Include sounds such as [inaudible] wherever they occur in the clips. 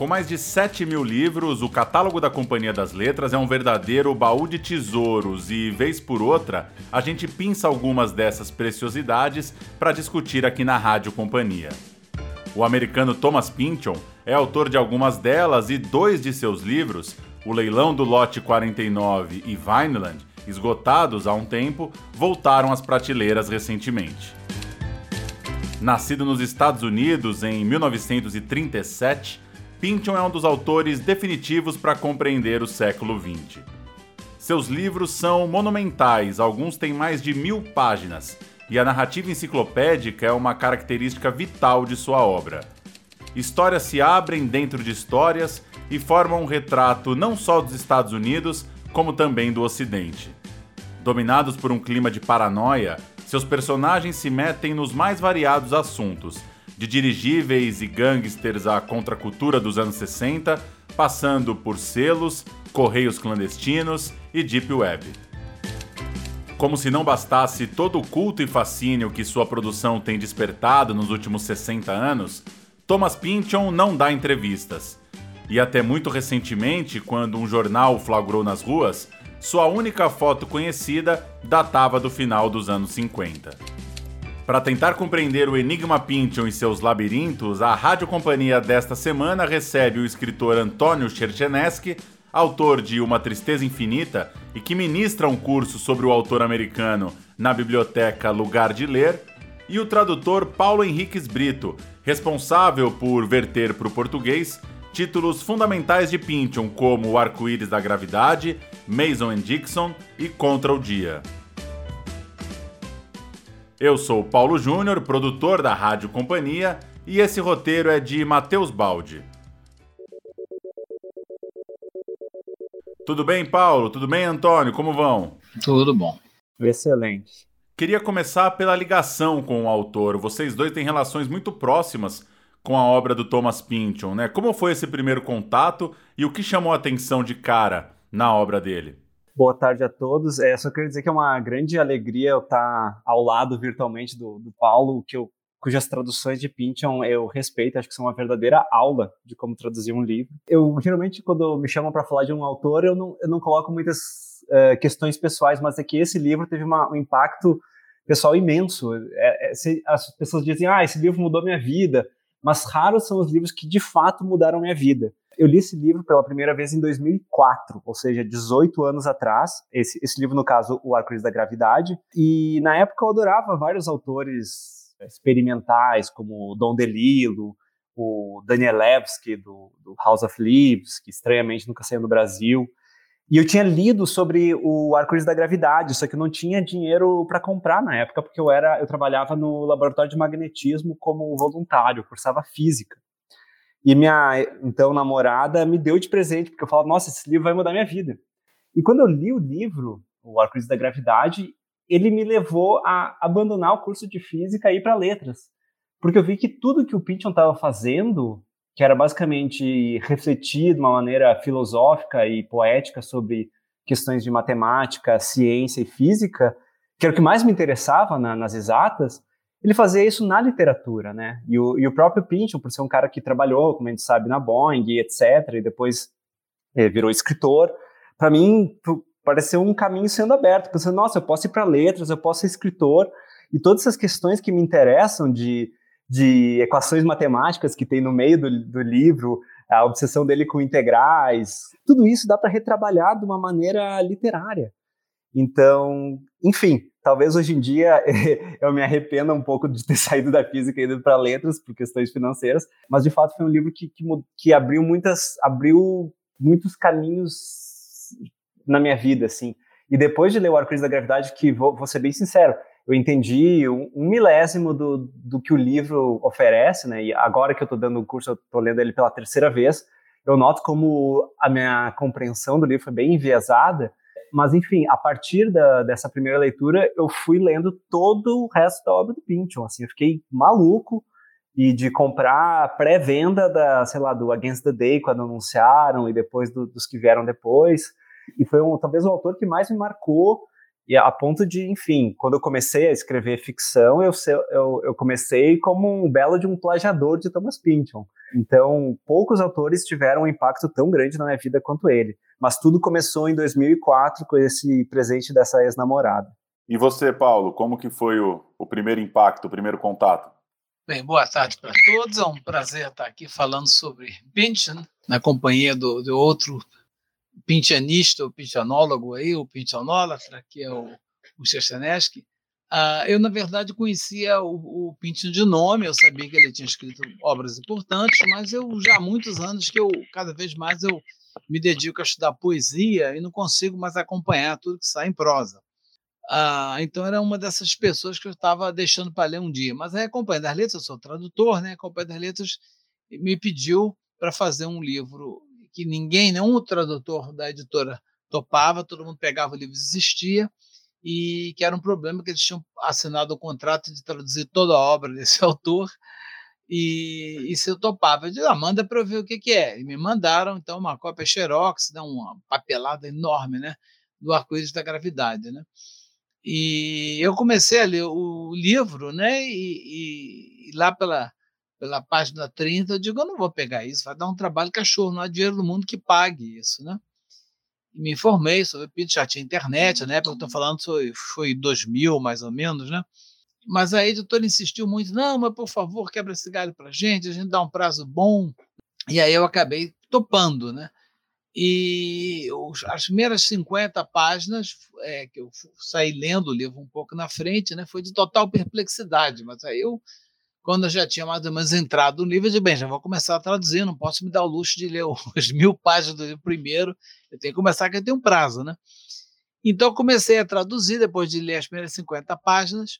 Com mais de 7 mil livros, o catálogo da Companhia das Letras é um verdadeiro baú de tesouros e, vez por outra, a gente pinça algumas dessas preciosidades para discutir aqui na Rádio Companhia. O americano Thomas Pynchon é autor de algumas delas e dois de seus livros, O Leilão do Lote 49 e Vineland, esgotados há um tempo, voltaram às prateleiras recentemente. Nascido nos Estados Unidos em 1937, Pynchon é um dos autores definitivos para compreender o século XX. Seus livros são monumentais, alguns têm mais de mil páginas, e a narrativa enciclopédica é uma característica vital de sua obra. Histórias se abrem dentro de histórias e formam um retrato não só dos Estados Unidos, como também do Ocidente. Dominados por um clima de paranoia, seus personagens se metem nos mais variados assuntos, de dirigíveis e gangsters à contracultura dos anos 60, passando por selos, correios clandestinos e deep web. Como se não bastasse todo o culto e fascínio que sua produção tem despertado nos últimos 60 anos, Thomas Pynchon não dá entrevistas. E até muito recentemente, quando um jornal flagrou nas ruas, sua única foto conhecida datava do final dos anos 50. Para tentar compreender o Enigma Pynchon e seus labirintos, a Rádio Companhia desta semana recebe o escritor Antônio Cherchenesky, autor de Uma Tristeza Infinita e que ministra um curso sobre o autor americano na biblioteca Lugar de Ler, e o tradutor Paulo Henriques Brito, responsável por verter para o português títulos fundamentais de Pynchon como O Arco-Íris da Gravidade, Mason and Dixon e Contra o Dia. Eu sou Paulo Júnior, produtor da Rádio Companhia, e esse roteiro é de Matheus Baldi. Tudo bem, Paulo? Tudo bem, Antônio? Como vão? Tudo bom. Excelente. Queria começar pela ligação com o autor. Vocês dois têm relações muito próximas com a obra do Thomas Pynchon, né? Como foi esse primeiro contato e o que chamou a atenção de cara na obra dele? Boa tarde a todos. É, só queria dizer que é uma grande alegria eu estar ao lado virtualmente do, do Paulo, que eu, cujas traduções de Pynchon eu respeito, acho que são uma verdadeira aula de como traduzir um livro. Eu geralmente, quando me chamam para falar de um autor, eu não, eu não coloco muitas uh, questões pessoais, mas é que esse livro teve uma, um impacto pessoal imenso. É, é, se, as pessoas dizem, ah, esse livro mudou minha vida, mas raros são os livros que de fato mudaram minha vida. Eu li esse livro pela primeira vez em 2004, ou seja, 18 anos atrás. Esse, esse livro, no caso, O Arco-Íris da Gravidade. E na época eu adorava vários autores experimentais, como Don DeLillo, o Danielewski, do, do House of Leaves, que estranhamente nunca saiu no Brasil. E eu tinha lido sobre o arco-íris da gravidade, só que eu não tinha dinheiro para comprar na época, porque eu era, eu trabalhava no laboratório de magnetismo como voluntário, cursava física. E minha então namorada me deu de presente, porque eu falava, nossa, esse livro vai mudar minha vida. E quando eu li o livro, O Arco-Íris da Gravidade, ele me levou a abandonar o curso de física e ir para letras. Porque eu vi que tudo que o Pynchon estava fazendo, que era basicamente refletir de uma maneira filosófica e poética sobre questões de matemática, ciência e física, que era o que mais me interessava na, nas exatas, ele fazia isso na literatura, né? E o, e o próprio Pynchon, por ser um cara que trabalhou, como a gente sabe, na Boeing, etc., e depois é, virou escritor, para mim pareceu um caminho sendo aberto, pensando, nossa, eu posso ir para letras, eu posso ser escritor, e todas essas questões que me interessam de, de equações matemáticas que tem no meio do, do livro, a obsessão dele com integrais, tudo isso dá para retrabalhar de uma maneira literária. Então, enfim, talvez hoje em dia [laughs] eu me arrependa um pouco de ter [laughs] saído da física e ido para letras por questões financeiras, mas de fato foi um livro que, que, que, abriu muitas, abriu muitos caminhos na minha vida, assim. E depois de ler o Arco-Íris da Gravidade, que vou, vou, ser bem sincero, eu entendi um, um, milésimo do, do que o livro oferece, né? E agora que eu estou dando o curso, eu estou lendo ele pela terceira vez, eu noto como a minha compreensão do livro foi bem enviesada, mas, enfim, a partir da, dessa primeira leitura, eu fui lendo todo o resto da obra do Pynchon. Assim, eu fiquei maluco e de comprar pré-venda da, sei lá, do Against the Day quando anunciaram e depois do, dos que vieram depois. E foi um, talvez o autor que mais me marcou E a ponto de, enfim, quando eu comecei a escrever ficção, eu, eu, eu comecei como um belo de um plagiador de Thomas Pynchon. Então, poucos autores tiveram um impacto tão grande na minha vida quanto ele. Mas tudo começou em 2004 com esse presente dessa ex-namorada. E você, Paulo, como que foi o, o primeiro impacto, o primeiro contato? Bem, boa tarde para todos. É um prazer estar aqui falando sobre Pynchon, na companhia do, do outro pintianista, o pintianólogo aí, o pintianólatra, que é o, o Chechenesky, uh, eu, na verdade, conhecia o, o de nome, eu sabia que ele tinha escrito obras importantes, mas eu já há muitos anos que eu, cada vez mais, eu me dedico a estudar poesia e não consigo mais acompanhar tudo que sai em prosa. Ah, então era uma dessas pessoas que eu estava deixando para ler um dia. Mas aí a Companhia das Letras, eu sou tradutor, né? A Companhia das Letras me pediu para fazer um livro que ninguém, nenhum tradutor da editora topava, todo mundo pegava o livro e desistia, e que era um problema que eles tinham assinado o contrato de traduzir toda a obra [laughs] desse autor, e, e se eu topava, eu disse, ah, manda para eu ver o que, que é. E me mandaram, então, uma cópia xerox, né, uma papelada enorme, né, do Arco-Íris da Gravidade, né. E eu comecei a ler o livro, né, e, e lá pela pela página 30, eu digo, eu não vou pegar isso, vai dar um trabalho cachorro, não há dinheiro no mundo que pague isso, né? E me informei sobre o Pinto, já tinha internet, né? Porque eu estou falando, foi, foi 2000, mais ou menos, né? Mas a editora insistiu muito, não, mas por favor, quebra esse galho para gente, a gente dá um prazo bom. E aí eu acabei topando, né? E as primeiras 50 páginas é, que eu saí lendo o livro um pouco na frente, né? Foi de total perplexidade, mas aí eu quando eu já tinha mais ou menos entrado no livro, disse, bem, já vou começar a traduzir, não posso me dar o luxo de ler [laughs] as mil páginas do livro primeiro, eu tenho que começar, que eu tenho um prazo, né? Então, comecei a traduzir, depois de ler as primeiras 50 páginas,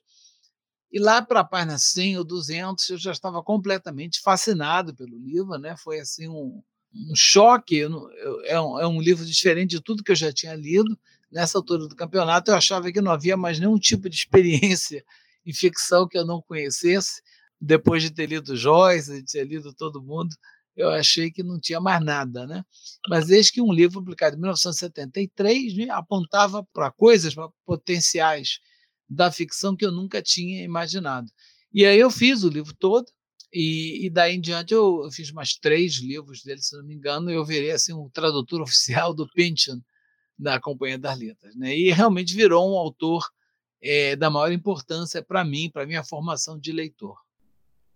e lá para a página 100 ou 200, eu já estava completamente fascinado pelo livro, né? Foi, assim, um, um choque, eu, eu, é, um, é um livro diferente de tudo que eu já tinha lido, nessa altura do campeonato, eu achava que não havia mais nenhum tipo de experiência em ficção que eu não conhecesse, depois de ter lido Joyce, de ter lido todo mundo, eu achei que não tinha mais nada, né? Mas desde que um livro publicado em 1973 né, apontava para coisas, para potenciais da ficção que eu nunca tinha imaginado. E aí eu fiz o livro todo, e, e daí em diante eu, eu, fiz mais três livros dele, se não me engano, e eu virei assim um tradutor [laughs] oficial do Pynchon da Companhia das Letras, né? E realmente virou um autor é, da maior importância para mim, para minha formação de leitor.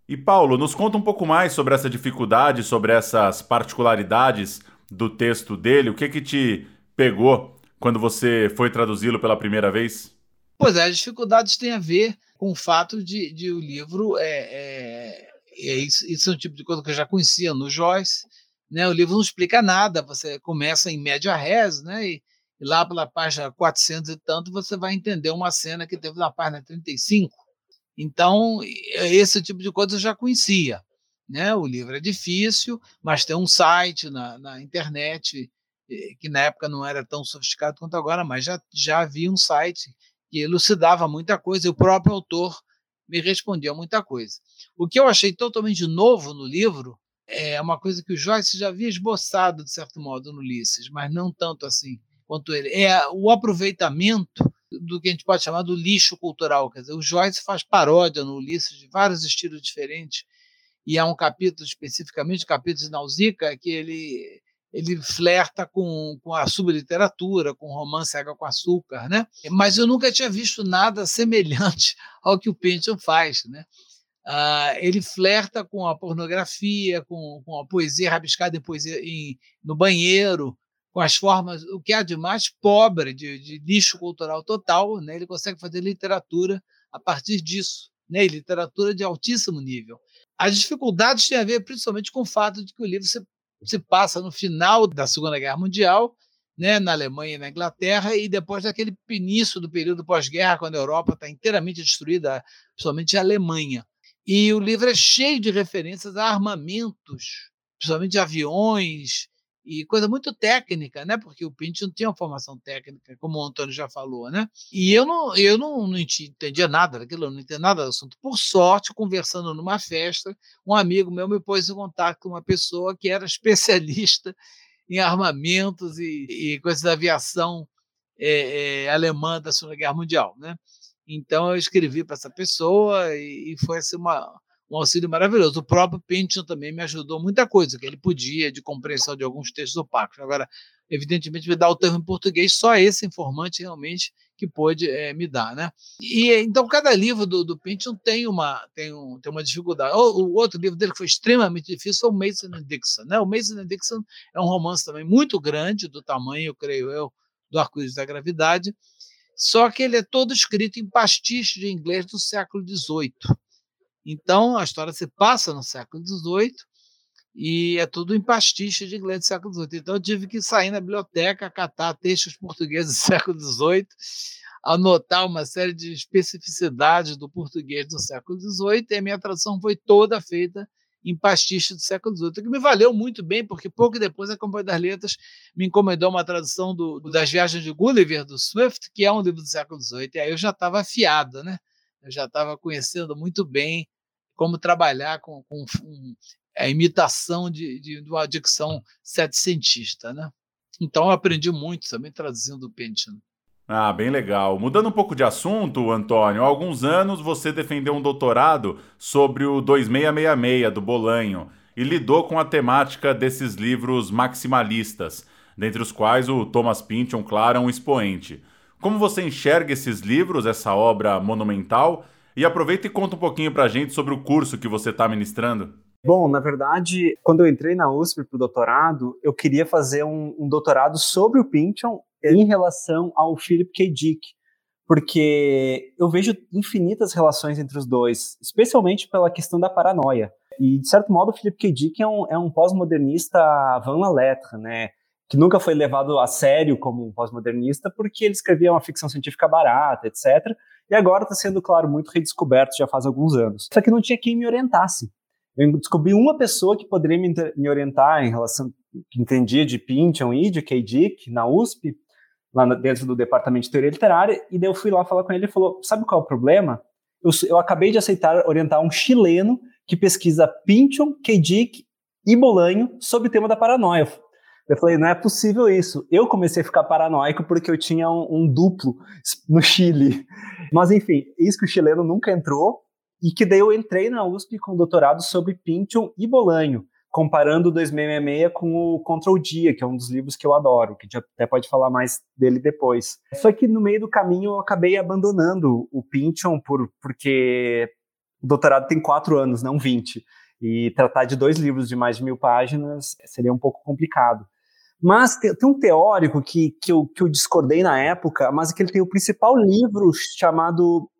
E Paulo, nos conta um pouco mais sobre essa dificuldade, sobre essas particularidades do texto dele. O que que te pegou quando você foi traduzi-lo pela primeira vez? Pois é, as dificuldades têm a ver com o fato de, de o livro é, é, é isso, isso, é um tipo de coisa que eu já conhecia no Joyce. Né? O livro não explica nada. Você começa em média res, né? E, e lá pela página 400 e tanto você vai entender uma cena que teve na página 35 então, esse tipo de coisa eu já conhecia. Né? O livro é difícil, mas tem um site na, na internet, eh, que na época não era tão sofisticado quanto agora, mas já, já havia um site que elucidava muita coisa, e o próprio autor me respondia muita coisa. O que eu achei totalmente novo no livro é uma coisa que o Joyce já havia esboçado, de certo modo, no Ulisses, mas não tanto assim quanto ele. É o aproveitamento do que a gente pode chamar do lixo cultural. Quer dizer, o Joyce faz paródia no Ulisses de vários estilos diferentes, e há um capítulo especificamente, o capítulo de Nausicaa, que ele ele flerta com, com a subliteratura, com romance água com açúcar, né? Mas eu nunca tinha visto nada [laughs] semelhante ao que o Pynchon faz, né? Ah, ele flerta com a pornografia, com, com a poesia rabiscada em poesia em, no banheiro, com as formas, o que há de mais pobre, de, de lixo cultural total, né? ele consegue fazer literatura a partir disso, né? literatura de altíssimo nível. As dificuldades têm a ver principalmente com o fato de que o livro se, se passa no final da Segunda Guerra Mundial, né, na Alemanha e na Inglaterra, e depois daquele início do período pós-guerra, quando a Europa está inteiramente destruída, principalmente a Alemanha. E o livro é cheio de referências a armamentos, principalmente aviões, e coisa muito técnica, né? Porque o Pinto não tinha uma formação técnica, como o Antônio já falou, né? E eu não, eu não, não entendia nada daquilo, não entendia nada do assunto. Por sorte, conversando numa festa, um amigo meu me pôs em contato com uma pessoa que era especialista [laughs] em armamentos e, e coisas da aviação é, é, alemã da Segunda Guerra Mundial, né? Então eu escrevi para essa pessoa e, e foi assim, uma, um auxílio maravilhoso. O próprio Pynchon também me ajudou muita coisa que ele podia de compreensão de alguns textos opacos. Agora, evidentemente, me dá o termo em português, só esse informante realmente que pôde é, me dar, né? E então cada livro do, do Pynchon tem uma tem, um, tem uma dificuldade. O, o, outro livro dele que foi extremamente difícil foi o Mason and Dixon, né? O Mason and Dixon é um romance também muito grande do tamanho, eu creio eu, do Arco-Íris da Gravidade, só que ele é todo escrito em pastiche de inglês do século XVIII. Então, a história se passa no século XVIII e é tudo em pastiche de inglês do século XVIII. Então, eu tive que sair na biblioteca, catar textos portugueses do [laughs] século XVIII, anotar uma série de especificidades do português do século XVIII, e a minha tradução foi toda feita em pastiche do século XVIII, que me valeu muito bem, porque pouco depois a Companhia das Letras me encomendou uma tradução do, das Viagens de Gulliver, do Swift, que é um livro do século XVIII, e aí eu já estava afiado, né? Eu já estava conhecendo muito bem como trabalhar com, com a imitação de, de, de uma dicção setecentista, né? Então eu aprendi muito também traduzindo o Pynchon. Ah, bem legal. Mudando um pouco de assunto, Antônio, há alguns anos você defendeu um doutorado sobre o 2666 do Bolanho e lidou com a temática desses livros maximalistas, dentre os quais o Thomas Pynchon, claro, é um expoente. Como você enxerga esses livros, essa obra monumental? E aproveita e conta um pouquinho pra gente sobre o curso que você está ministrando. Bom, na verdade, quando eu entrei na USP para o doutorado, eu queria fazer um, um doutorado sobre o Pynchon em relação ao Philip K. Dick, porque eu vejo infinitas relações entre os dois, especialmente pela questão da paranoia. E, de certo modo, o Philip K. Dick é um, é um pós-modernista van la lettre, né? que nunca foi levado a sério como um pós-modernista, porque ele escrevia uma ficção científica barata, etc. E agora está sendo, claro, muito redescoberto já faz alguns anos. Só que não tinha quem me orientasse. Eu descobri uma pessoa que poderia me, me orientar em relação, que entendia de Pynchon e de K. Dick na USP, lá dentro do departamento de teoria literária, e daí eu fui lá falar com ele e falou: sabe qual é o problema? Eu, eu acabei de aceitar orientar um chileno que pesquisa Pynchon, K. Dick e Bolanho sobre o tema da paranoia. Eu falei, não é possível isso. Eu comecei a ficar paranoico porque eu tinha um, um duplo no Chile. Mas enfim, isso que o chileno nunca entrou, e que daí eu entrei na USP com doutorado sobre Pynchon e Bolanho comparando o 2666 com o Contra o Dia, que é um dos livros que eu adoro, que a gente até pode falar mais dele depois. Só que no meio do caminho eu acabei abandonando o Pynchon por, porque o doutorado tem quatro anos, não 20. E tratar de dois livros de mais de mil páginas seria um pouco complicado. Mas tem, um teórico que, que, eu, que eu discordei na época, mas que ele tem o principal livro chamado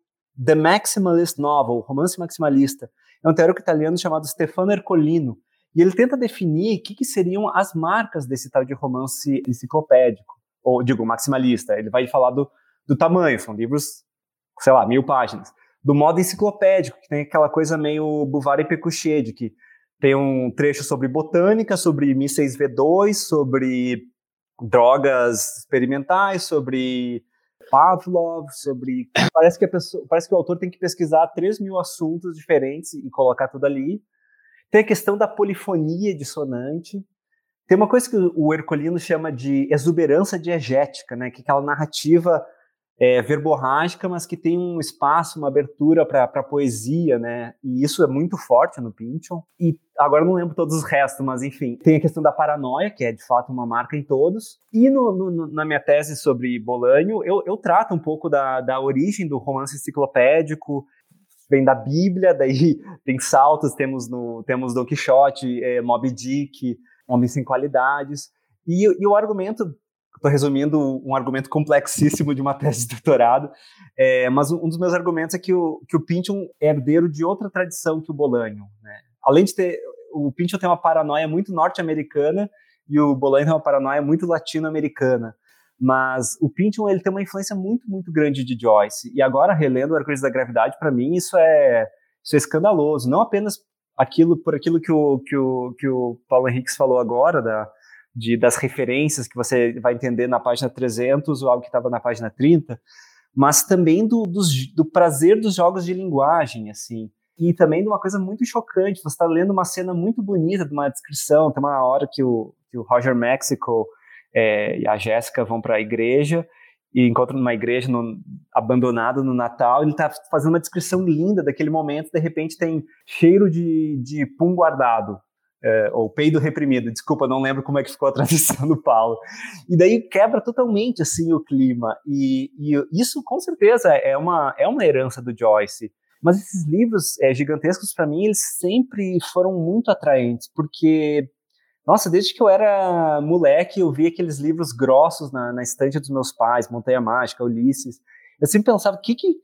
The Maximalist Novel, Romance Maximalista. É um teórico italiano chamado Stefano Ercolino, e ele tenta definir o que, que, seriam as marcas desse tal de romance enciclopédico, ou digo, maximalista. Ele vai falar do, do tamanho, são livros, sei lá, mil páginas. Do modo enciclopédico, que tem aquela coisa meio Bouvard e Pécuchet, de que tem um trecho sobre botânica, sobre mísseis V2, sobre drogas experimentais, sobre Pavlov, sobre. Parece que, a pessoa, parece que o autor tem que pesquisar 3 mil assuntos diferentes e colocar tudo ali. Tem a questão da polifonia dissonante. Tem uma coisa que o Ercolino chama de exuberância diegética, né? que é aquela narrativa é, verborrágica, mas que tem um espaço, uma abertura para poesia, né? E isso é muito forte no Pynchon. E agora não lembro todos os restos, mas enfim, tem a questão da paranoia, que é de fato uma marca em todos. E no, no, na minha tese sobre Bolanho, eu, eu trato um pouco da, da origem do romance enciclopédico, vem da Bíblia, [laughs] daí tem saltos, temos no temos Don Quixote, é, Moby Dick, Homem Sem Qualidades, e, e o argumento, estou resumindo um argumento complexíssimo de uma tese de doutorado, é, mas um dos meus argumentos é que o, que o Pynchon é herdeiro de outra tradição que o Bolanho, né? Além de ter, o Pynchon tem uma paranoia muito norte-americana e o Bolanho tem uma paranoia muito latino-americana. Mas o Pynchon ele tem uma influência muito, muito grande de Joyce. E agora, relendo o Hercules da Gravidade, para mim, isso é, isso é escandaloso. Não apenas aquilo por aquilo que o, que o, que o Paulo Henriques falou agora, da, de, das referências que você vai entender na página 300 ou algo que estava na página 30, mas também do, do prazer dos jogos de linguagem, assim. E também de uma coisa muito chocante, você está lendo uma cena muito bonita de uma descrição, tem uma hora que o, que o Roger Mexico é, e a Jéssica vão para a igreja e encontra numa igreja no, abandonada no Natal. Ele está fazendo uma descrição linda daquele momento. De repente tem cheiro de, de pum guardado, é, ou peido reprimido. Desculpa, não lembro como é que ficou a tradução [laughs] do Paulo. E daí quebra totalmente assim o clima. E, e isso com certeza é uma, é uma herança do Joyce. Mas esses livros é, gigantescos, para mim, eles sempre foram muito atraentes, porque nossa, desde que eu era moleque, eu via aqueles livros grossos na, na estante dos meus pais, Montanha Mágica, Ulisses. Eu sempre pensava, que que,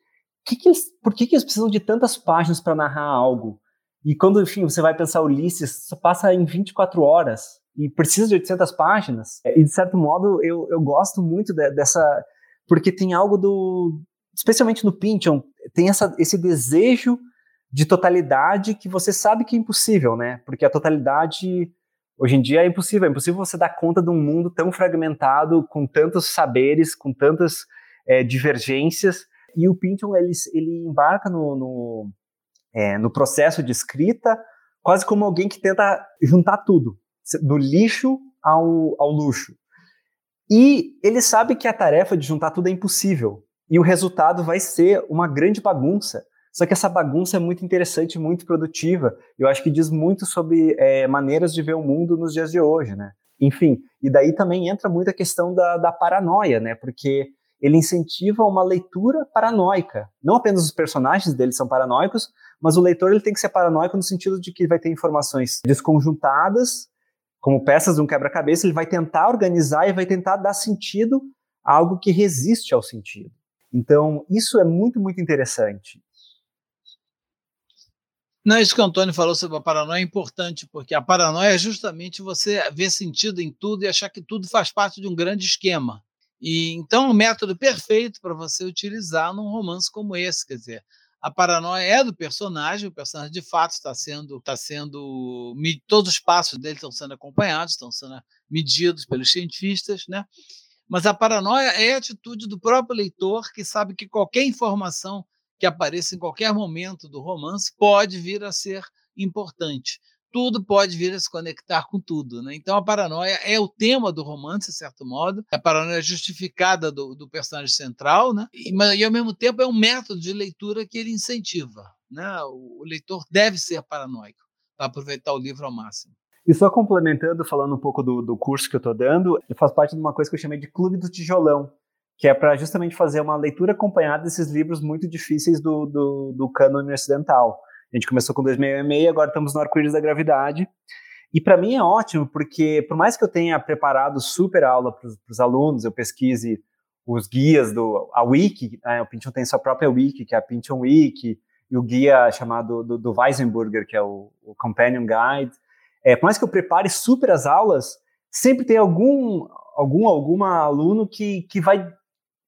que que eles, por que, que eles precisam de tantas páginas para narrar algo? E quando, enfim, você vai pensar Ulisses, só passa em 24 horas e precisa de 800 páginas. E, de certo modo, eu, eu gosto muito de, dessa... Porque tem algo do... Especialmente no Pynchon, tem essa, esse desejo de totalidade que você sabe que é impossível, né? Porque a totalidade Hoje em dia é impossível, é impossível você dar conta de um mundo tão fragmentado, com tantos saberes, com tantas é, divergências. E o Pynchon ele, ele embarca no, no, é, no processo de escrita quase como alguém que tenta juntar tudo, do lixo ao, ao luxo. E ele sabe que a tarefa de juntar tudo é impossível. E o resultado vai ser uma grande bagunça. Só que essa bagunça é muito interessante, muito produtiva. Eu acho que diz muito sobre é, maneiras de ver o mundo nos dias de hoje, né? Enfim, e daí também entra muito a questão da, da paranoia, né? Porque ele incentiva uma leitura paranoica. Não apenas os personagens dele são paranoicos, mas o leitor ele tem que ser paranoico no sentido de que vai ter informações desconjuntadas, como peças de um quebra-cabeça, ele vai tentar organizar e vai tentar dar sentido a algo que resiste ao sentido. Então, isso é muito, muito interessante. Não, isso que o Antônio falou sobre a paranoia é importante, porque a paranoia é justamente você ver sentido em tudo e achar que tudo faz parte de um grande esquema. E então um método perfeito para você utilizar num romance como esse, quer dizer, a paranoia é do personagem, o personagem de fato está sendo, está sendo, todos os passos dele estão sendo acompanhados, estão sendo medidos pelos cientistas, né? Mas a paranoia é a atitude do próprio leitor que sabe que qualquer informação que apareça em qualquer momento do romance pode vir a ser importante. Tudo pode vir a se conectar com tudo. Né? Então, a paranoia é o tema do romance, de certo modo. A paranoia é justificada do, do personagem central, né? e, e, ao mesmo tempo, é um método de leitura que ele incentiva. Né? O, o leitor deve ser paranoico para aproveitar o livro ao máximo. E só complementando, falando um pouco do, do curso que eu estou dando, eu faço parte de uma coisa que eu chamei de Clube do Tijolão, que é para justamente fazer uma leitura acompanhada desses livros muito difíceis do, do, do cânone ocidental. A gente começou com 2006, agora estamos no Arco-Íris da Gravidade. E para mim é ótimo, porque por mais que eu tenha preparado super aula para os alunos, eu pesquise os guias do a wiki, né, o Pynchon tem sua própria wiki, que é a Pynchon Wiki, e o guia chamado do, do Weisenburger, que é o, o Companion Guide. É, por mais que eu prepare super as aulas, sempre tem algum algum alguma aluno que, que vai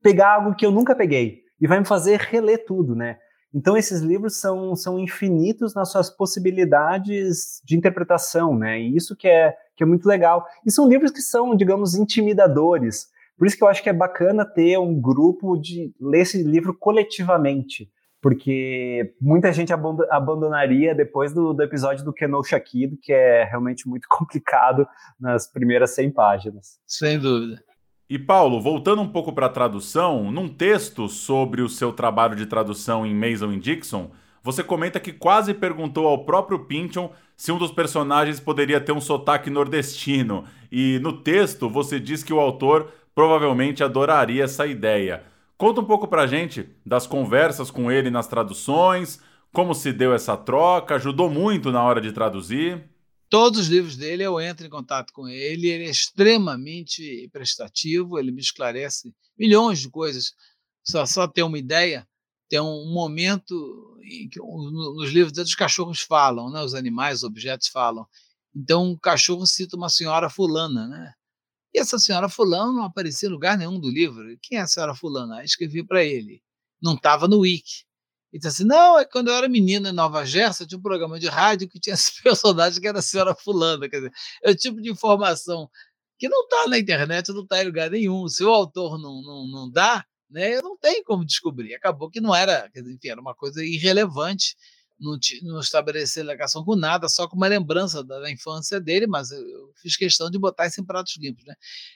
pegar algo que eu nunca peguei e vai me fazer reler tudo, né? Então esses livros são, são infinitos nas suas possibilidades de interpretação, né? E isso que é, que é muito legal. E são livros que são, digamos, intimidadores. Por isso que eu acho que é bacana ter um grupo de ler esse livro coletivamente, porque muita gente abandonaria depois do, do episódio do Keno Shakido, que é realmente muito [laughs] complicado nas primeiras 100 páginas. Sem dúvida. E Paulo, voltando um pouco para a tradução, num texto sobre o seu trabalho de tradução em Mason e Dixon, você comenta que quase perguntou ao próprio Pynchon se um dos personagens poderia ter um sotaque nordestino. E no texto você diz que o autor provavelmente adoraria essa ideia. Conta um pouco pra gente das conversas com ele nas traduções, como se deu essa troca, ajudou muito na hora de traduzir todos os livros dele eu entro em contato com ele, ele é extremamente prestativo, ele me esclarece milhões de coisas. Só, só ter uma ideia, tem um momento em que nos livros os cachorros falam, né? os animais, os objetos falam. Então, um cachorro cita uma senhora fulana, né? E essa senhora fulana não aparecia em lugar nenhum do livro. Quem é a senhora fulana? Aí escrevi para ele. Não estava no wiki. E disse assim: não, é quando eu era menina em Nova Jersey, tinha um programa de rádio que tinha [laughs] esse personagem que era a senhora Fulana. Quer dizer, é o tipo de informação que não está na internet, não está em lugar nenhum. Se o autor não, não, não dá, né, não tem como descobrir. Acabou que não era, enfim, era uma coisa irrelevante não, não estabelecer ligação com nada, só com uma lembrança da, da, infância dele, mas eu fiz questão de botar isso em pratos limpos. Né?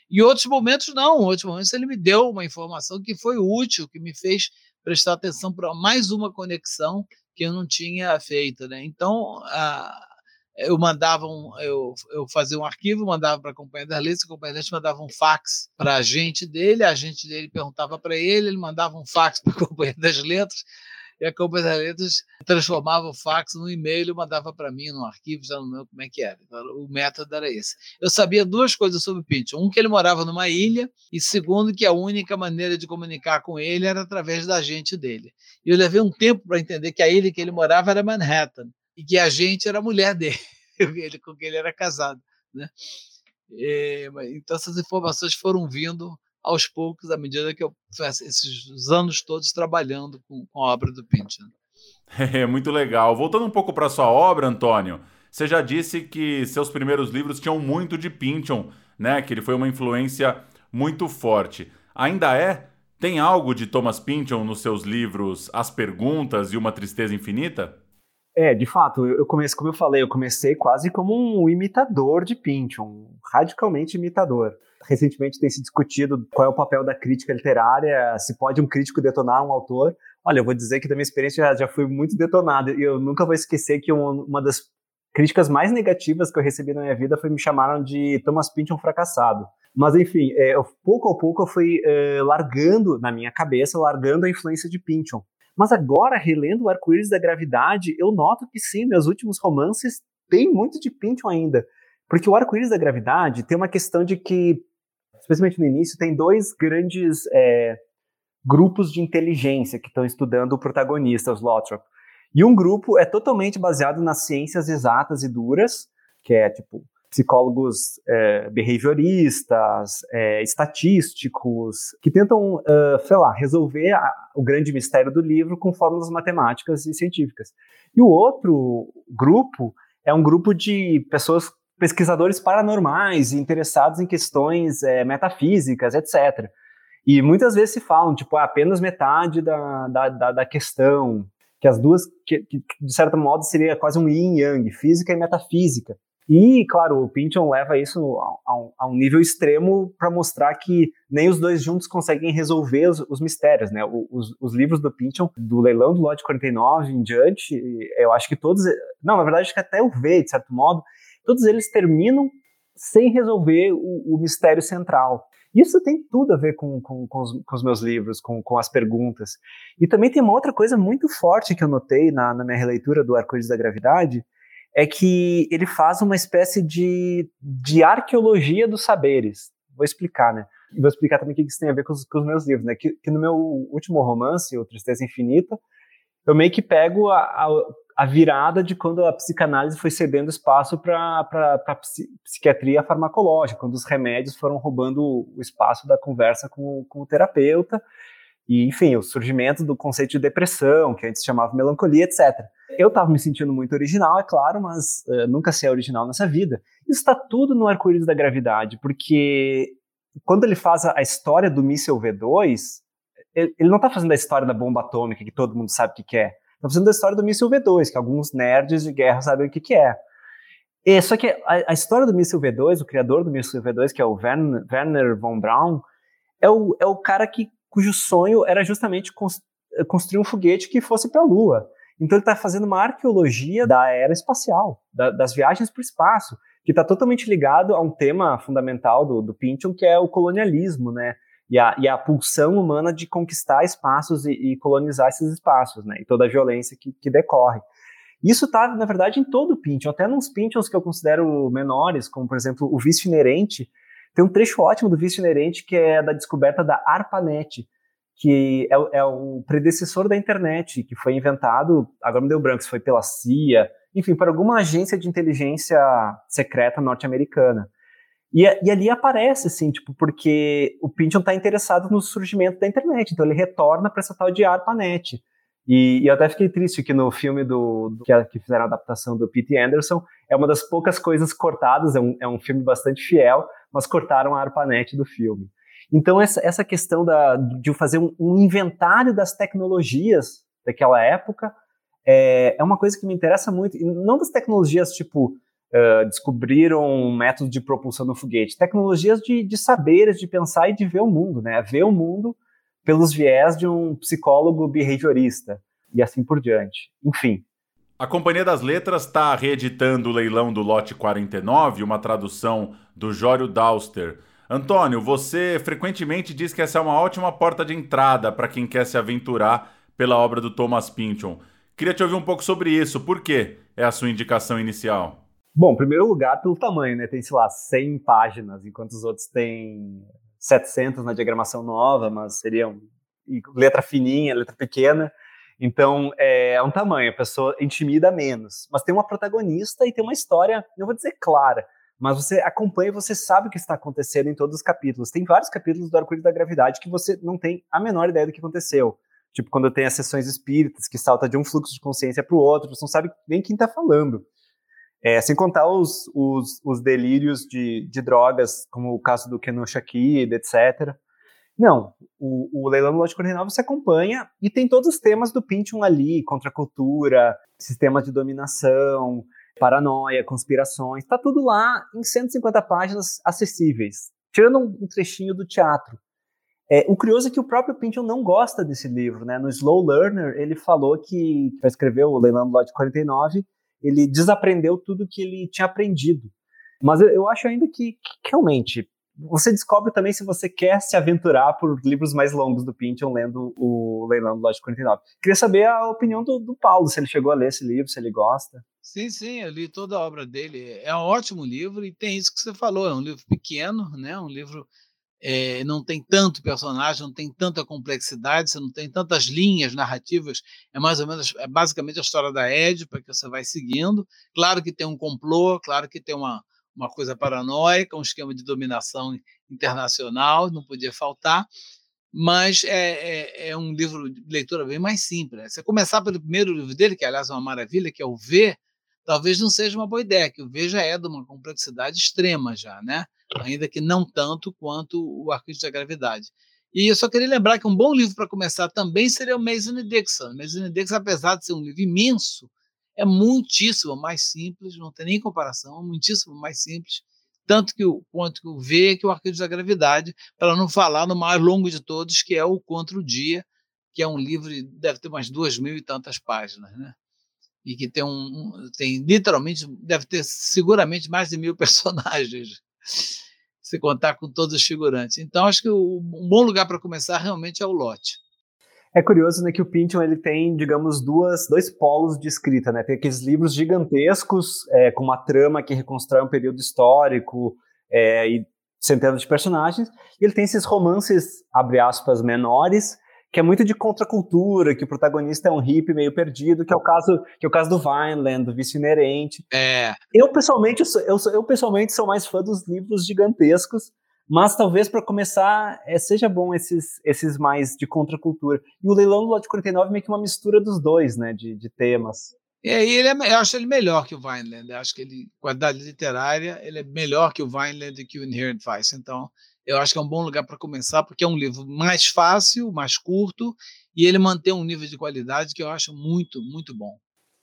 E outros momentos, não. Em outros momentos, ele me deu uma informação que foi útil, que me fez prestar atenção para mais uma conexão que eu não tinha feito. Né? Então, a, eu mandava um, eu, eu fazia um arquivo, mandava para a Companhia das Letras, a Companhia das Letras mandava um fax para a agente dele, a agente dele perguntava para ele, ele mandava um fax para a [laughs] Companhia das Letras, e a Companhia das Letras transformava o fax no e-mail e mandava para mim no arquivo, já não lembro como é que era. Então, o método era esse. Eu sabia duas coisas sobre o Pynchon. Um, que ele morava numa ilha, e segundo, que a única maneira de comunicar com ele era através da agente dele. E eu levei um tempo para entender que a ilha que ele morava era Manhattan e que a gente era a mulher dele, [laughs] ele, com quem ele era casado. Né? E, então, essas informações foram vindo aos poucos, à medida que eu esses anos todos trabalhando com, com a obra do Pynchon. [laughs] É muito legal. Voltando um pouco para sua obra, Antônio, você já disse que seus primeiros livros tinham muito de Pynchon, né? Que ele foi uma influência muito forte. Ainda é? Tem algo de Thomas Pynchon nos seus livros As Perguntas e Uma Tristeza Infinita? É, de fato, eu comecei, como eu falei, eu comecei quase como um imitador de Pynchon, radicalmente imitador. Recentemente tem se discutido qual é o papel da crítica literária, se pode um crítico detonar um autor. Olha, eu vou dizer que da minha experiência já, já fui muito detonado, e eu nunca vou esquecer que uma, uma das críticas mais negativas que eu recebi na minha vida foi me chamaram de Thomas Pynchon fracassado. Mas enfim, é, eu, pouco a pouco eu fui é, largando na minha cabeça, largando a influência de Pynchon. Mas agora, relendo o Arco-Íris da Gravidade, eu noto que sim, meus últimos romances têm muito de Pynchon ainda. Porque o Arco-Íris da Gravidade tem uma questão de que, especialmente no início, tem dois grandes é, grupos de inteligência que estão estudando o protagonista, os Lothrop. E um grupo é totalmente baseado nas ciências exatas e duras, que é tipo psicólogos é, behavioristas, é, estatísticos, que tentam, uh, sei lá, resolver a, o grande mistério do livro com fórmulas matemáticas e científicas. E o outro grupo é um grupo de pessoas, pesquisadores paranormais, interessados em questões é, metafísicas, etc. E muitas vezes se falam, tipo, ah, apenas metade da, da, da, da questão, que as duas, que, que, de certo modo seria quase um yin yang, física e metafísica. E, claro, o Pynchon leva isso a, um, a um nível extremo para mostrar que nem os dois juntos conseguem resolver os, os mistérios, né? Os, os, livros do Pynchon, do leilão do lote 49 em diante, eu acho que todos... Não, na verdade, acho que até o V, de certo modo, todos eles terminam sem resolver o, o mistério central. Isso tem tudo a ver com, com, com, os, com os, meus livros, com, as perguntas. E também tem uma outra coisa muito forte que eu notei na, na minha releitura do Arco-Íris da Gravidade, é que ele faz uma espécie de, de arqueologia dos saberes. Vou explicar, né? Vou explicar também o que isso tem a ver com os, com os meus livros, né? Que, que, no meu último romance, O Tristeza Infinita, eu meio que pego a, a, a virada de quando a psicanálise foi cedendo espaço para a psiquiatria farmacológica, quando os remédios foram roubando o espaço da conversa com, com o terapeuta, e, enfim, o surgimento do conceito de depressão, que antes chamava melancolia, etc. Eu estava me sentindo muito original, é claro, mas uh, nunca ser original nessa vida. Isso está tudo no arco-íris da gravidade, porque quando ele faz a, a história do míssil V2, ele, ele não está fazendo a história da bomba atômica, que todo mundo sabe o que, que é. Está fazendo a história do míssil V2, que alguns nerds de guerra sabem o que, que é. E, só que a, a, história do míssil V2, o criador do míssil V2, que é o Werner, Werner von Braun, é o, é o cara que cujo sonho era justamente eh, construir um foguete que fosse para a Lua. Então ele está fazendo uma arqueologia da era espacial, da, das viagens para o espaço, que está totalmente ligado a um tema fundamental do, do Pynchon, que é o colonialismo, né? E a, e a pulsão humana de conquistar espaços e, e colonizar esses espaços, né? E toda a violência que, que decorre. Isso está, na verdade, em todo o Pynchon, até nos Pynchons que eu considero menores, como, por exemplo, o Vício Inerente, tem um trecho ótimo do Vício Inerente que é da descoberta da ARPANET, que é, é, o predecessor da internet, que foi inventado, agora me deu branco, se foi pela CIA, enfim, por alguma agência de inteligência secreta norte-americana. E, e, ali aparece, assim, tipo, porque o Pynchon está interessado no surgimento da internet, então ele retorna para essa tal de ARPANET. E, e, eu até fiquei triste que no filme do, do que, que, fizeram a adaptação do Pete Anderson, é uma das poucas coisas cortadas, é um, é um filme bastante fiel, mas cortaram a ARPANET do filme. Então, essa, essa questão da, de fazer um, um, inventário das tecnologias daquela época é, é uma coisa que me interessa muito, e não das tecnologias tipo uh, descobriram um método de propulsão no foguete, tecnologias de, de saberes, de pensar e de ver o mundo, né? Ver o mundo pelos viés de um psicólogo behaviorista e assim por diante. Enfim. A Companhia das Letras está reeditando o leilão do lote 49, uma tradução do Jório Dauster. Antônio, você frequentemente diz que essa é uma ótima porta de entrada para quem quer se aventurar pela obra do Thomas Pynchon. Queria te ouvir um pouco sobre isso. Por que é a sua indicação inicial? Bom, primeiro lugar, pelo tamanho, né? Tem, sei lá, 100 páginas, enquanto os outros têm 700 na diagramação nova, mas seriam letra fininha, letra pequena. Então, é, é um tamanho, a pessoa intimida menos. Mas tem uma protagonista e tem uma história, não vou dizer clara, mas você acompanha e você sabe o que está acontecendo em todos os capítulos. Tem vários capítulos do Arco-Íris da Gravidade que você não tem a menor ideia do que aconteceu. Tipo, quando tem as sessões espíritas, que salta de um fluxo de consciência para o outro, você não sabe nem quem está falando. É, sem contar os, os, os delírios de, de, drogas, como o caso do Kenosha Kid, etc. Não, o, o Leilão do Lote 49 você acompanha e tem todos os temas do Pynchon ali, contracultura, sistema de dominação, paranoia, conspirações, tá tudo lá em 150 páginas acessíveis, tirando um trechinho do teatro. É, o curioso é que o próprio Pynchon não gosta desse livro, né? No Slow Learner, ele falou que, para escrever o Leilão do Lote 49, ele desaprendeu tudo que ele tinha aprendido. Mas eu, acho ainda que, que realmente você descobre também se você quer se aventurar por livros mais longos do Pynchon lendo o Leilão do Lote 49. Queria saber a opinião do, do, Paulo, se ele chegou a ler esse livro, se ele gosta. Sim, sim, eu li toda a obra dele. É um ótimo livro e tem isso que você falou, é um livro pequeno, né? um livro é, não tem tanto personagem, não tem tanta complexidade, você não tem tantas linhas narrativas, é mais ou menos, é basicamente a história da para que você vai seguindo. Claro que tem um complô, claro que tem uma, uma coisa paranoica, um esquema de dominação internacional, não podia faltar, mas é, é, é, um livro de leitura bem mais simples. Né? Você começar pelo primeiro livro dele, que aliás é uma maravilha, que é o V, talvez não seja uma boa ideia, que o V já é de uma complexidade extrema já, né? Ainda que não tanto quanto o Arquivo da Gravidade. E eu só queria lembrar que um bom livro para começar também seria o Mason Dixon. Mason e Dixon, apesar de ser um livro imenso, é muitíssimo mais simples, não tem nem comparação, muitíssimo mais simples, tanto que o quanto que o V que o arquivo da gravidade, para não falar no mais longo de todos, que é o Contra o Dia, que é um livro deve ter umas duas mil e tantas páginas, né? E que tem um, tem literalmente deve ter seguramente mais de mil [laughs] personagens, se contar com todos os figurantes. Então acho que o, um bom lugar para começar realmente é o lote. É curioso, né, que o Pynchon ele tem, digamos, duas, dois polos de escrita, né? Tem aqueles livros gigantescos é, com uma trama que reconstrói um período histórico é, e centenas de personagens. E ele tem esses romances, abre aspas, menores, que é muito de contracultura, que o protagonista é um hippie meio perdido, que é o caso, que é o caso do Vineland, do Vício Inerente. É. Eu pessoalmente, eu, sou, eu, sou, eu pessoalmente sou mais fã dos livros gigantescos, mas talvez para começar é, seja bom esses, esses mais de contracultura. E o Leilão do Lote 49 é meio que uma mistura dos dois, né, de, de temas. E aí ele é, eu acho ele melhor que o Vineland. Eu acho que ele, qualidade literária, ele é melhor que o Vineland e que o Inherent Vice. Então, eu acho que é um bom lugar para começar, porque é um livro mais fácil, mais curto, e ele mantém um nível de qualidade que eu acho muito, muito bom.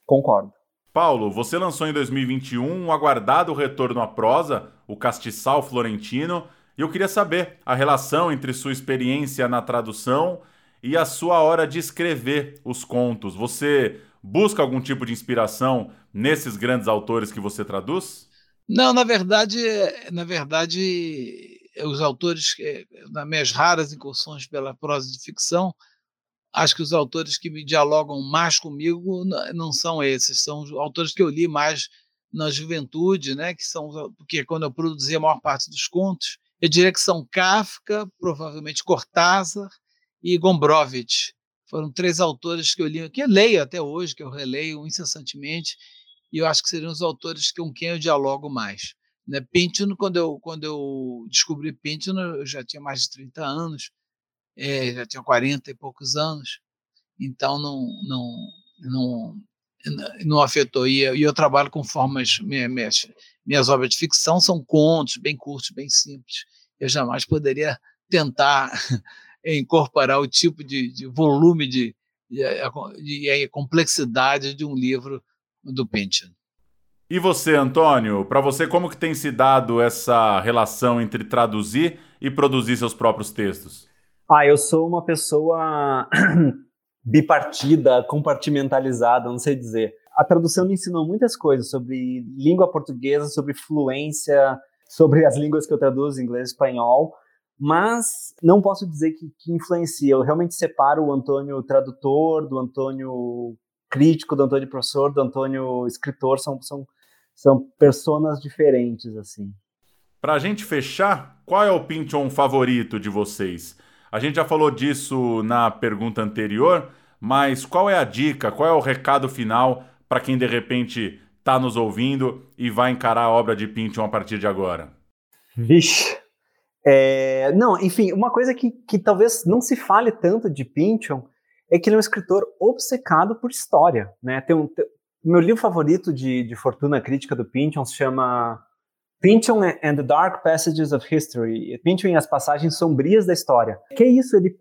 Concordo. Paulo, você lançou em 2021 um aguardado retorno à prosa, o Castiçal Florentino, e eu queria saber a relação entre sua experiência na tradução e a sua hora de escrever os contos. Você busca algum tipo de inspiração nesses grandes autores que você traduz? Não, na verdade, na verdade, os autores, eh, nas minhas raras incursões pela prosa de ficção, acho que os autores que me dialogam mais comigo não são esses, são os autores que eu li mais na juventude, né, que são porque quando eu produzia a maior parte dos contos, eu diria que são Kafka, provavelmente Cortázar e Gombrowicz. Foram três autores que eu li, que eu leio até hoje, que eu releio incessantemente, e eu acho que seriam os autores com quem eu dialogo mais. Né? Quando eu, quando eu descobri Pynchon, eu já tinha mais de 30 anos, é, já tinha 40 e poucos anos, então não, não, não, não afetou. E eu, eu trabalho com formas, minhas, minhas obras de ficção são contos bem curtos, bem simples. Eu jamais poderia tentar [laughs] incorporar o tipo de, de volume de, e a complexidade de um livro do Pynchon. E você, Antônio, para você como que tem se dado essa relação entre traduzir e produzir seus próprios textos? Ah, eu sou uma pessoa [clears throat] bipartida, compartimentalizada, não sei dizer. A tradução me ensinou muitas coisas sobre língua portuguesa, sobre fluência, sobre as línguas que eu traduzo, inglês e espanhol, mas não posso dizer que, que influencia. Eu realmente separo o Antônio tradutor do Antônio crítico, do Antônio professor, do Antônio escritor, são, são, são personas diferentes, assim. Para a gente fechar, qual é o Pinchon favorito de vocês? A gente já falou disso na pergunta anterior, mas qual é a dica, qual é o recado final para quem de repente está nos ouvindo e vai encarar a obra de Pynchon a partir de agora? Vixe. É, não, enfim, uma coisa que, que talvez não se fale tanto de Pynchon é que ele é um escritor obcecado por história. Né? Tem um, meu livro favorito de, de fortuna crítica do Pynchon se chama Pynchon and the Dark Passages of History. Pynchon e as passagens sombrias da história. Que é isso? Ele,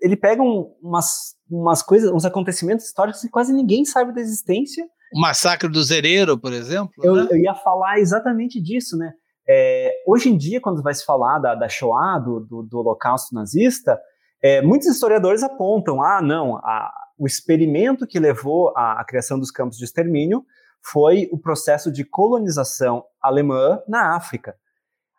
ele pega um, umas, umas coisas, uns acontecimentos históricos que quase ninguém sabe da existência. O massacre do Zereiro, por exemplo. Eu, né? eu ia falar exatamente disso, né? É, hoje em dia, quando vai se falar da, da Shoah, do, do, do Holocausto nazista, é, muitos historiadores apontam: ah, não, a, o experimento que levou à, à criação dos campos de extermínio foi o processo de colonização alemã na África.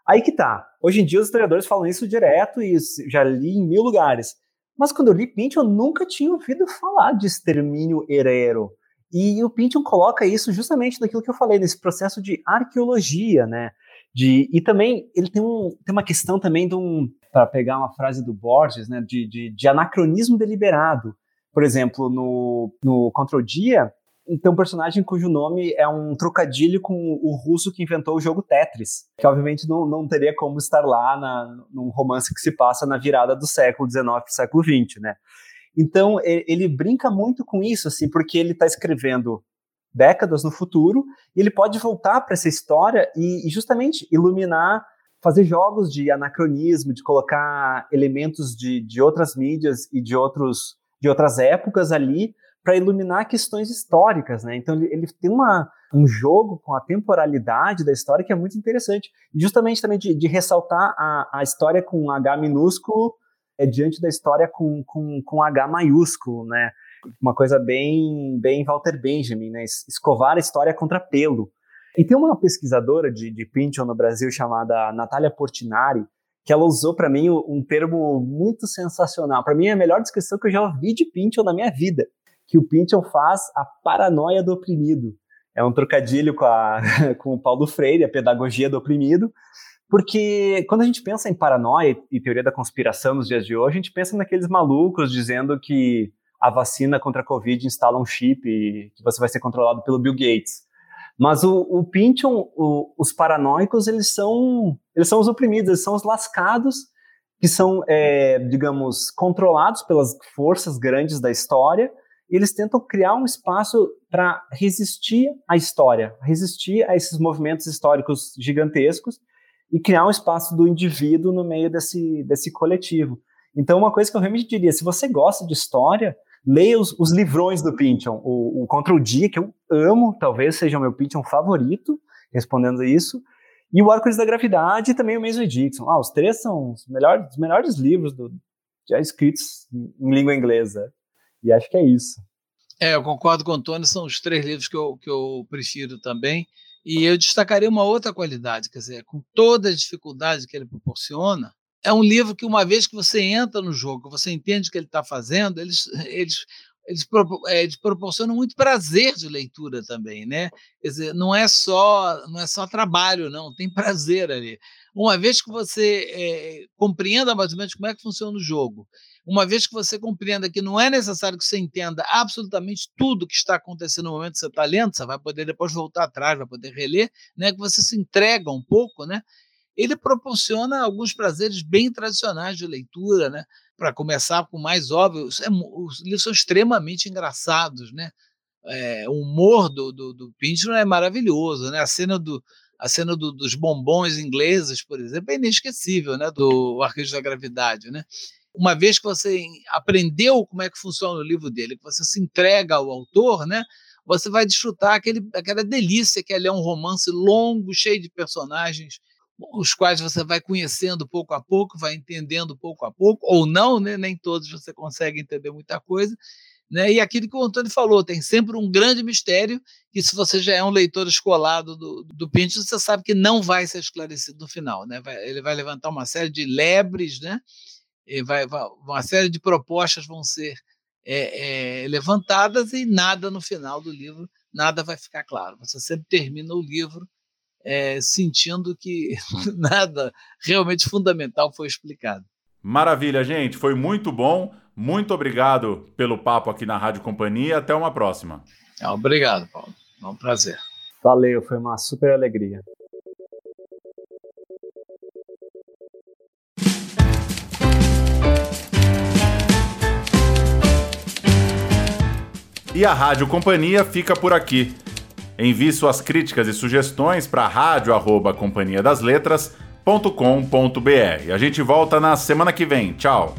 Aí que tá. Hoje em dia os historiadores falam isso direto e já li em mil lugares. Mas quando eu li Pynchon, eu nunca tinha ouvido falar de extermínio herero. E o Pynchon coloca isso justamente naquilo que eu falei, nesse processo de arqueologia, né? De, e também ele tem, um, tem uma questão também de um, para pegar uma frase do Borges, né, de, de, de anacronismo deliberado. Por exemplo, no, no Contra o Dia, tem um personagem cujo nome é um trocadilho com o russo que inventou o jogo Tetris, que obviamente não, não teria como estar lá na, num romance que se passa na virada do século XIX para o século XX, né? Então, ele brinca muito com isso, assim, porque ele está escrevendo décadas no futuro e ele pode voltar para essa história e, e justamente iluminar, fazer jogos de anacronismo, de colocar elementos de, de outras mídias e de, outros, de outras épocas ali para iluminar questões históricas, né? Então ele, ele, tem uma, um jogo com a temporalidade da história que é muito interessante, justamente também de, de ressaltar a, a história com H minúsculo é, diante da história com, com, com H maiúsculo, né? Uma coisa bem, bem Walter Benjamin, né? Escovar a história contra pelo. E tem uma pesquisadora de, de Pynchon no Brasil chamada Natália Portinari, que ela usou para mim um termo muito sensacional. Para mim é a melhor descrição que eu já ouvi de Pynchon na minha vida que o Pynchon faz a paranoia do oprimido. É um trocadilho com, a, [laughs] com o Paulo Freire, a pedagogia do oprimido, porque quando a gente pensa em paranoia e teoria da conspiração nos dias de hoje, a gente pensa naqueles malucos dizendo que a vacina contra a Covid instala um chip e que você vai ser controlado pelo Bill Gates. Mas o, o Pynchon, o, os paranoicos, eles são, eles são os oprimidos, eles são os lascados, que são, é, digamos, controlados pelas forças grandes da história, eles tentam criar um espaço para resistir à história, resistir a esses movimentos históricos gigantescos e criar um espaço do indivíduo no meio desse, desse coletivo. Então, uma coisa que eu realmente diria, se você gosta de história, leia os, os livrões do Pynchon, o, o Contra o Dia, que eu amo, talvez seja o meu Pynchon favorito, respondendo isso, e o Arco da Gravidade e também o Mason Dixon. Ah, os três são os melhores, os melhores livros do, já escritos em língua inglesa. E acho que é isso. É, eu concordo com o Antônio, são os três livros que eu, que eu prefiro também. E eu destacaria uma outra qualidade, quer dizer, com toda a dificuldade que ele proporciona, é um livro que, uma vez que você entra no jogo, você entende o que ele está fazendo, eles, eles, eles, é, eles, proporcionam muito prazer de leitura também, né? Quer dizer, não é só, não é só trabalho, não, tem prazer ali. Uma vez que você é, compreenda mais ou menos como é que funciona o jogo uma vez que você compreenda que não é necessário que você entenda absolutamente tudo que está acontecendo no momento que você está lendo, você vai poder depois voltar atrás, vai poder reler, né, que você se entrega um pouco, né, ele proporciona alguns prazeres bem tradicionais de leitura, né, para começar com mais óbvio, é, os livros são extremamente engraçados, né, é, o humor do, do, do Pynchon é maravilhoso, né, a cena do, a cena do, dos bombons ingleses, por exemplo, é inesquecível, né, do Arquejo da Gravidade, né, uma vez que você aprendeu como é que funciona o livro dele, que você se entrega ao autor, né? Você vai desfrutar aquele, aquela delícia que é ler um romance longo, cheio de personagens, os quais você vai conhecendo pouco a pouco, vai entendendo pouco a pouco, ou não, né? nem todos você consegue entender muita coisa. Né? E aquilo que o Antônio falou, tem sempre um grande mistério, que se você já é um leitor escolado do, do Pinto, você sabe que não vai ser esclarecido no final. Né? Vai, ele vai levantar uma série de lebres, né? E vai, vai, uma série de propostas vão ser é, é, levantadas e nada no final do livro, nada vai ficar claro. Você sempre termina o livro é, sentindo que [laughs] nada realmente fundamental foi explicado. Maravilha, gente. Foi muito bom. Muito obrigado pelo papo aqui na Rádio Companhia. Até uma próxima. Obrigado, Paulo. É um prazer. Valeu, foi uma super alegria. E a Rádio Companhia fica por aqui. Envie suas críticas e sugestões para rádio@companhiadasletras.com.br. A gente volta na semana que vem. Tchau.